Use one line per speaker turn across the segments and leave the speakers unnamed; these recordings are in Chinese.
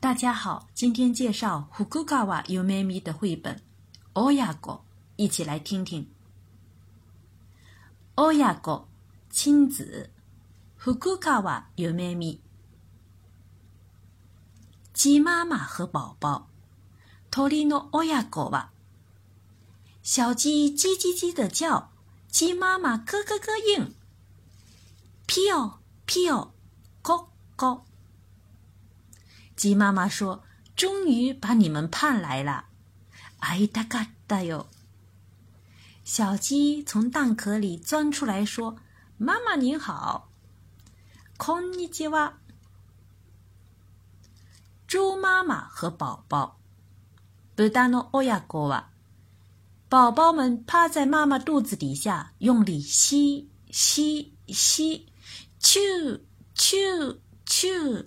大家好，今天介绍福沟加瓦尤美米的绘本《奥亚哥》，一起来听听。《奥亚哥》亲子，福沟加瓦尤美米，鸡妈妈和宝宝，托里诺奥亚哥吧。小鸡叽叽叽的叫，鸡妈妈咯咯咯应，peo peo，鸡妈妈说：“终于把你们盼来了！”哎哒嘎哒哟。小鸡从蛋壳里钻出来，说：“妈妈您好！”んにちは。”猪妈妈和宝宝，布达诺奥亚哥宝宝们趴在妈妈肚子底下，用力吸吸吸 c h e c h c h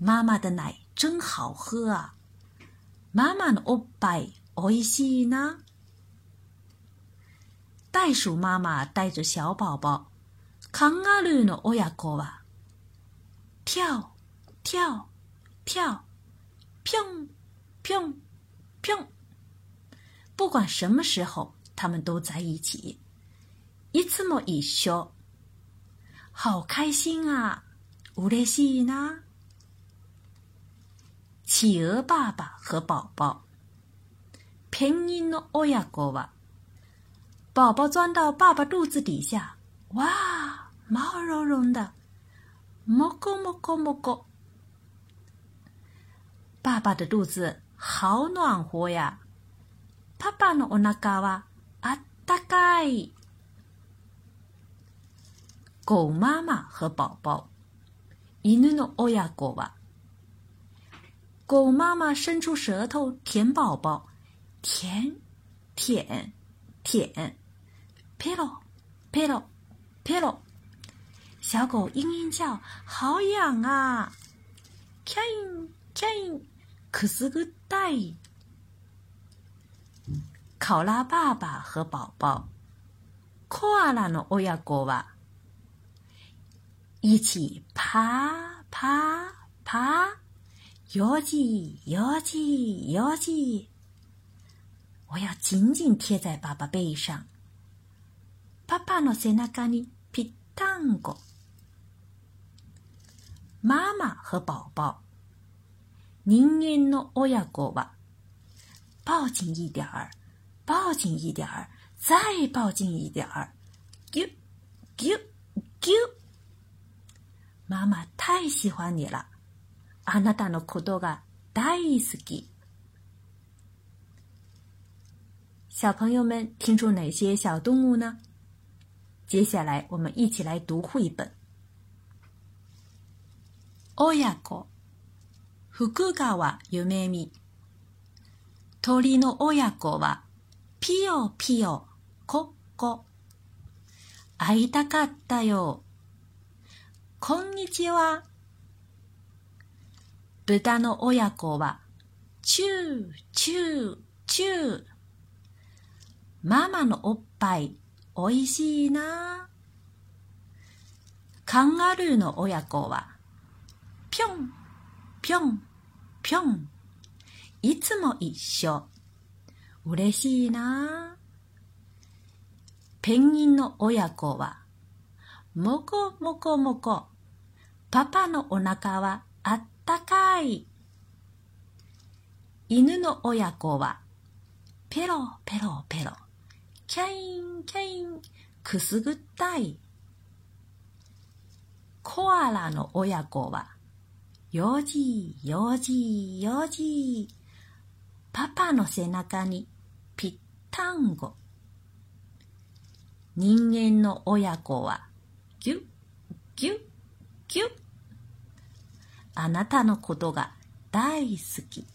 妈妈的奶真好喝啊！妈妈のぱいイ嬉しいな。袋鼠妈妈带着小宝宝，カンガルーのオヤコ娃，跳跳跳，ピョンピョンピョン。不管什么时候，他们都在一起。いつも一緒。好开心啊！嬉しいな。企鹅爸爸和宝宝，ンギンの親子は，宝宝钻到爸爸肚子底下，哇，毛茸茸的，もこもこもこ。爸爸的肚子好暖和呀，パパのお腹はあったかい。狗妈妈和宝宝，犬の親子は。狗妈妈伸出舌头舔宝宝，舔，舔，舔，pillow，pillow，pillow。小狗嘤嘤叫，好痒啊！kain kain，kusugai。考拉爸爸和宝宝，koala no oya ko wa，一起爬爬爬。摇起，摇起，摇起！我要紧紧贴在爸爸背上。爸爸诺在那嘎里劈糖果，妈妈和宝宝，人烟诺我也过吧。抱紧一点儿，抱紧一点儿，再抱紧一点儿！啾啾啾！妈妈太喜欢你了。あなたのことが大好き。小朋友们听出哪些小动物呢？接下来我们一起来读绘本。親子、福川夢美。鳥の親子は、ピヨピヨ、コッコ。会いたかったよ。こんにちは。豚の親子は、チュー、チュー、チュー。ママのおっぱい、おいしいな。カンガルーの親子は、ぴょん、ぴょん、ぴょん。いつも一緒。嬉しいな。ペンギンの親子は、もこもこもこ。パパのお腹はあっったかい。犬の親子は、ペロペロペロ、キャインキャイン、くすぐったい。コアラの親子は、よじよじよじ、パパの背中にぴったんご。人間の親子は、ぎゅっぎゅっあなたのことが大好き。